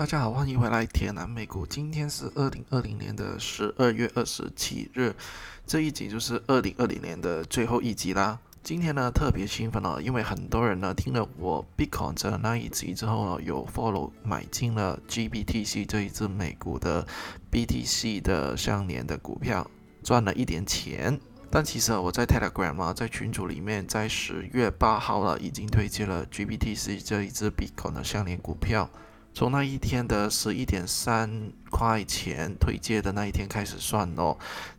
大家好，欢迎回来铁南美股。今天是二零二零年的十二月二十七日，这一集就是二零二零年的最后一集啦。今天呢特别兴奋哦，因为很多人呢听了我 Bitcoin 的那一集之后呢，有 follow 买进了 GBTC 这一只美股的 BTC 的相连的股票，赚了一点钱。但其实我在 Telegram 啊，在群组里面，在十月八号了，已经推荐了 GBTC 这一只 Bitcoin 的相连股票。从那一天的十一点三块钱推荐的那一天开始算哦，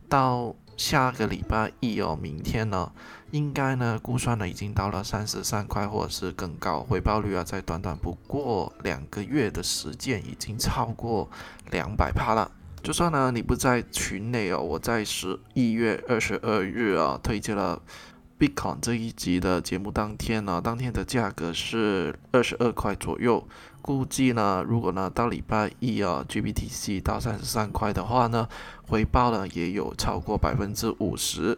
到下个礼拜一哦，明天呢，应该呢估算呢已经到了三十三块或者是更高，回报率啊，在短短不过两个月的时间已经超过两百趴了。就算呢你不在群内哦，我在十一月二十二日啊推荐了。Bitcoin 这一集的节目当天呢，当天的价格是二十二块左右。估计呢，如果呢到礼拜一啊，GBTC 到三十三块的话呢，回报呢也有超过百分之五十。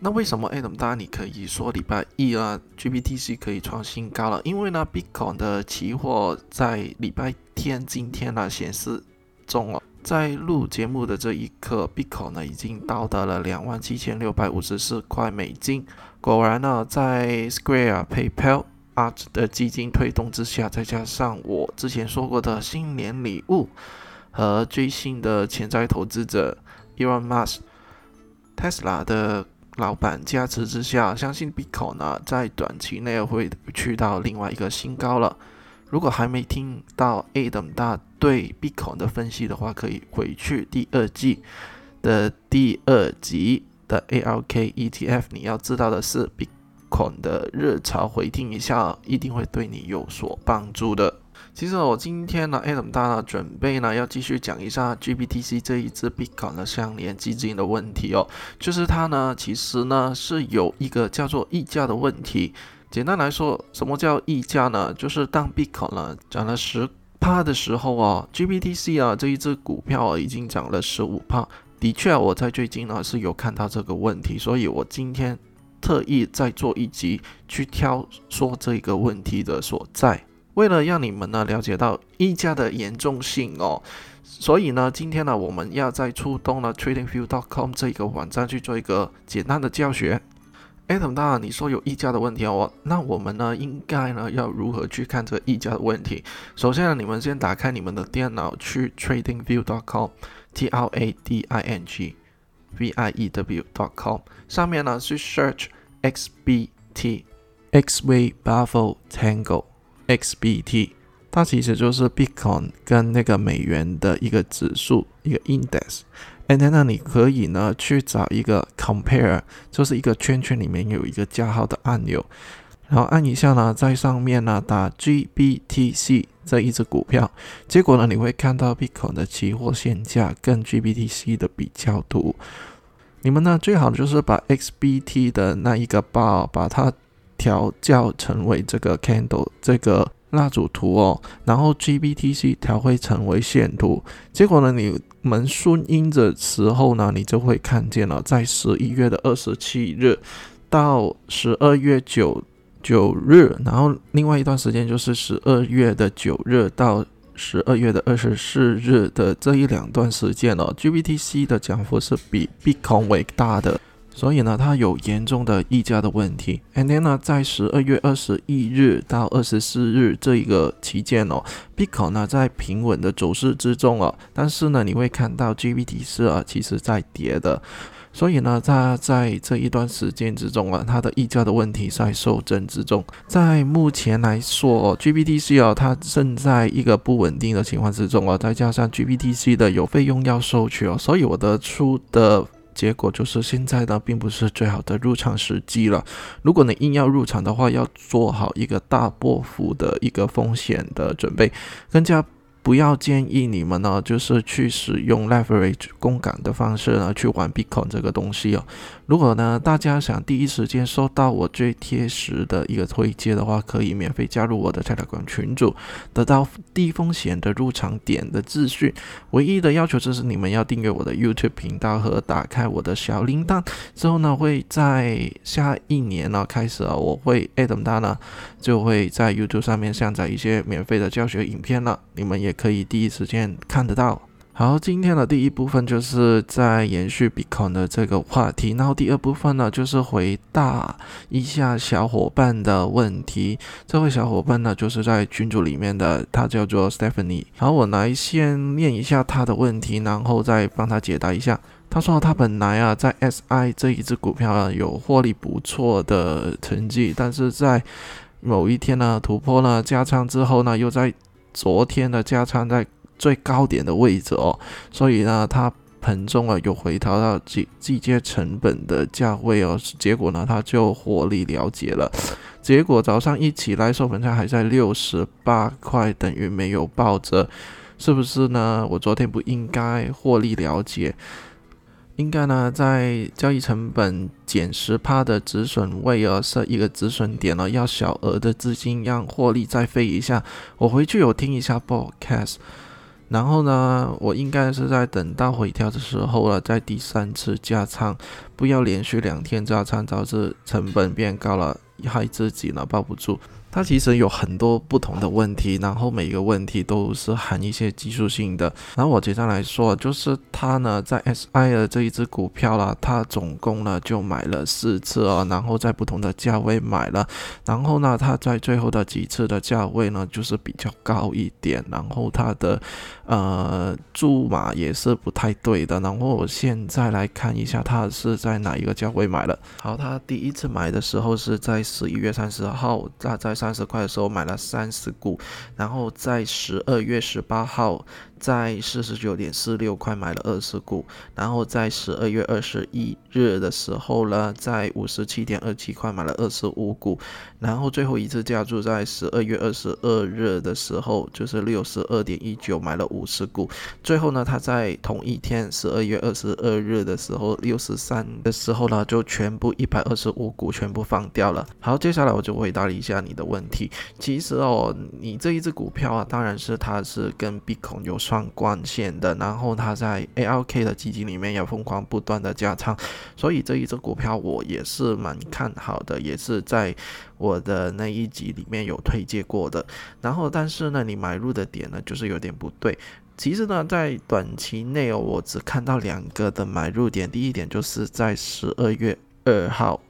那为什么 Adam 大你可以说礼拜一啊，GBTC 可以创新高了？因为呢，Bitcoin 的期货在礼拜天今天呢显示中了。在录节目的这一刻，BICO 呢已经到达了两万七千六百五十四块美金。果然呢，在 Square、PayPal、Art 的基金推动之下，再加上我之前说过的新年礼物和最新的潜在投资者 Elon Musk、Tesla 的老板加持之下，相信 BICO 呢在短期内会去到另外一个新高了。如果还没听到 Adam 大对 Bitcoin 的分析的话，可以回去第二季的第二集的 ALK ETF。你要知道的是，Bitcoin 的热潮回听一下，一定会对你有所帮助的。其实我今天呢，Adam 大呢准备呢要继续讲一下 GBTC 这一支 Bitcoin 的相连基金的问题哦，就是它呢其实呢是有一个叫做溢价的问题。简单来说，什么叫溢价呢？就是当 Bitcoin 呢涨了十帕的时候啊，GBTC 啊这一只股票已经涨了十五帕。的确，我在最近呢是有看到这个问题，所以我今天特意再做一集去挑说这个问题的所在。为了让你们呢了解到溢价的严重性哦，所以呢今天呢我们要在出动了 TradingView.com 这个网站去做一个简单的教学。哎，等大，你说有溢价的问题哦，那我们呢，应该呢要如何去看这个溢价的问题？首先呢，你们先打开你们的电脑，去 TradingView.com，T R A D I N G V I E W.com，上面呢去 search XBT，X-Ray Bravo Tango XBT，它其实就是 Bitcoin 跟那个美元的一个指数，一个 index。And then 呢，你可以呢去找一个 compare，就是一个圈圈里面有一个加号的按钮，然后按一下呢，在上面呢打 GBTC 这一只股票，结果呢你会看到 Bitcoin 的期货现价跟 GBTC 的比较图。你们呢最好就是把 XBT 的那一个 bar 把它调教成为这个 candle 这个。蜡烛图哦，然后 GBTC 调会成为线图，结果呢，你们顺应的时候呢，你就会看见了，在十一月的二十七日到十二月九九日，然后另外一段时间就是十二月的九日到十二月的二十四日的这一两段时间哦，GBTC 的涨幅是比 Bitcoin 为大的。所以呢，它有严重的溢价的问题。And then 呢，在十二月二十一日到二十四日这一个期间哦，Bitcoin 呢在平稳的走势之中哦，但是呢，你会看到 GBT 是啊，其实在跌的。所以呢，它在这一段时间之中啊，它的溢价的问题在受震之中。在目前来说，GBTC 啊，它正在一个不稳定的情况之中啊，再加上 GBTC 的有费用要收取哦，所以我得出的。结果就是现在呢，并不是最好的入场时机了。如果你硬要入场的话，要做好一个大波幅的一个风险的准备，更加。不要建议你们呢，就是去使用 leverage 共感的方式呢去玩 Bitcoin 这个东西哦。如果呢大家想第一时间收到我最贴实的一个推荐的话，可以免费加入我的 Telegram 群组，得到低风险的入场点的资讯。唯一的要求就是你们要订阅我的 YouTube 频道和打开我的小铃铛。之后呢，会在下一年呢开始啊，我会 Adam 他呢就会在 YouTube 上面下载一些免费的教学影片了，你们也。可以第一时间看得到。好，今天的第一部分就是在延续 Bitcoin 的这个话题，然后第二部分呢就是回答一下小伙伴的问题。这位小伙伴呢就是在群组里面的，他叫做 Stephanie。好，我来先念一下他的问题，然后再帮他解答一下。他说他本来啊在 SI 这一只股票啊有获利不错的成绩，但是在某一天呢突破了加仓之后呢，又在昨天的加仓在。最高点的位置哦，所以呢，它盆中啊又回调到季季节成本的价位哦，结果呢，它就获利了结了。结果早上一起来，收盘价还在六十八块，等于没有抱着，是不是呢？我昨天不应该获利了结，应该呢在交易成本减十趴的止损位而设一个止损点了，要小额的资金让获利再飞一下。我回去有听一下 broadcast，。然后呢，我应该是在等到回调的时候了，在第三次加仓，不要连续两天加仓，导致成本变高了，害自己呢抱不住。它其实有很多不同的问题，然后每一个问题都是含一些技术性的。然后我接下来说，就是它呢在 SI 的这一只股票啦，它总共呢就买了四次啊，然后在不同的价位买了，然后呢它在最后的几次的价位呢就是比较高一点，然后它的呃注码也是不太对的。然后我现在来看一下，它是在哪一个价位买了？好，它第一次买的时候是在十一月三十号，它在。三十块的时候买了三十股，然后在十二月十八号。在四十九点四六块买了二十股，然后在十二月二十一日的时候呢，在五十七点二七块买了二十五股，然后最后一次加注在十二月二十二日的时候，就是六十二点一九买了五十股，最后呢，他在同一天十二月二十二日的时候，六十三的时候呢，就全部一百二十五股全部放掉了。好，接下来我就回答一下你的问问题。其实哦，你这一只股票啊，当然是它是跟 B 股有双。关线的，然后它在 ALK 的基金里面也疯狂不断的加仓，所以这一只股票我也是蛮看好的，也是在我的那一集里面有推荐过的。然后，但是呢，你买入的点呢，就是有点不对。其实呢，在短期内哦，我只看到两个的买入点，第一点就是在十二月二号。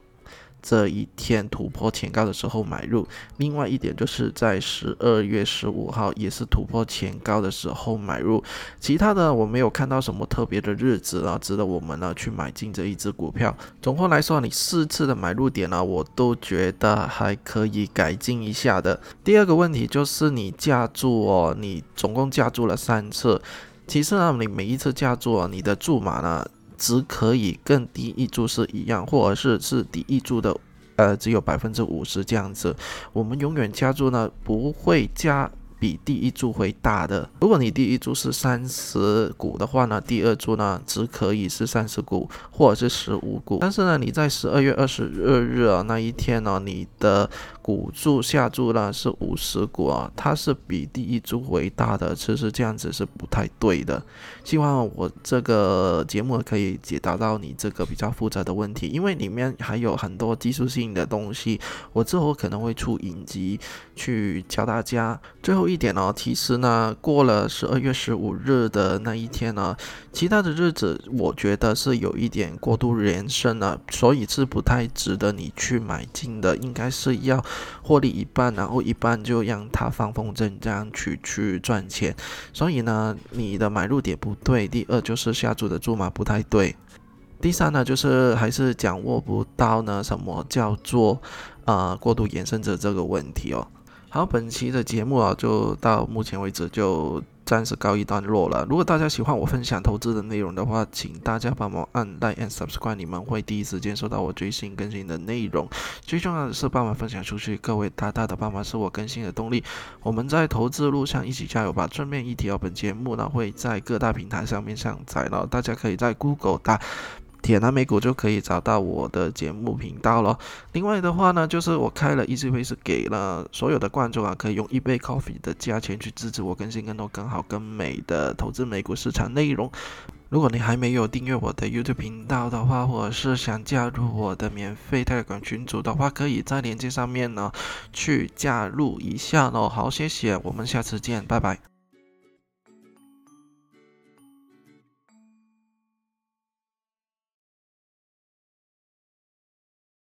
这一天突破前高的时候买入，另外一点就是在十二月十五号也是突破前高的时候买入，其他的我没有看到什么特别的日子啊，值得我们呢去买进这一只股票。总括来说，你四次的买入点呢，我都觉得还可以改进一下的。第二个问题就是你加注哦，你总共加注了三次，其实呢，你每一次加注，你的注码呢？只可以跟第一注是一样，或者是是第一注的，呃，只有百分之五十这样子。我们永远加注呢，不会加比第一注会大的。如果你第一注是三十股的话呢，第二注呢只可以是三十股或者是十五股。但是呢，你在十二月二十二日啊那一天呢，你的股注下注呢是五十股啊，它是比第一注为大的，其实这样子是不太对的。希望我这个节目可以解答到你这个比较复杂的问题，因为里面还有很多技术性的东西，我之后可能会出影集去教大家。最后一点呢，其实呢，过了十二月十五日的那一天呢，其他的日子我觉得是有一点过度延伸了，所以是不太值得你去买进的，应该是要。获利一半，然后一半就让它放风筝这样去去赚钱。所以呢，你的买入点不对。第二就是下注的注码不太对。第三呢，就是还是掌握不到呢什么叫做呃过度延伸者这个问题哦。好，本期的节目啊，就到目前为止就。暂时告一段落了。如果大家喜欢我分享投资的内容的话，请大家帮忙按 like and subscribe，你们会第一时间收到我最新更新的内容。最重要的是帮忙分享出去，各位大大的帮忙是我更新的动力。我们在投资路上一起加油吧！顺便一提哦，本节目呢会在各大平台上面上载了，大家可以在 Google 打。铁南美股就可以找到我的节目频道了。另外的话呢，就是我开了 Easy Pay，是给了所有的观众啊，可以用一杯 coffee 的价钱去支持我更新更多更好更美的投资美股市场内容。如果你还没有订阅我的 YouTube 频道的话，或者是想加入我的免费泰管群组的话，可以在链接上面呢去加入一下哦。好，谢谢，我们下次见，拜拜。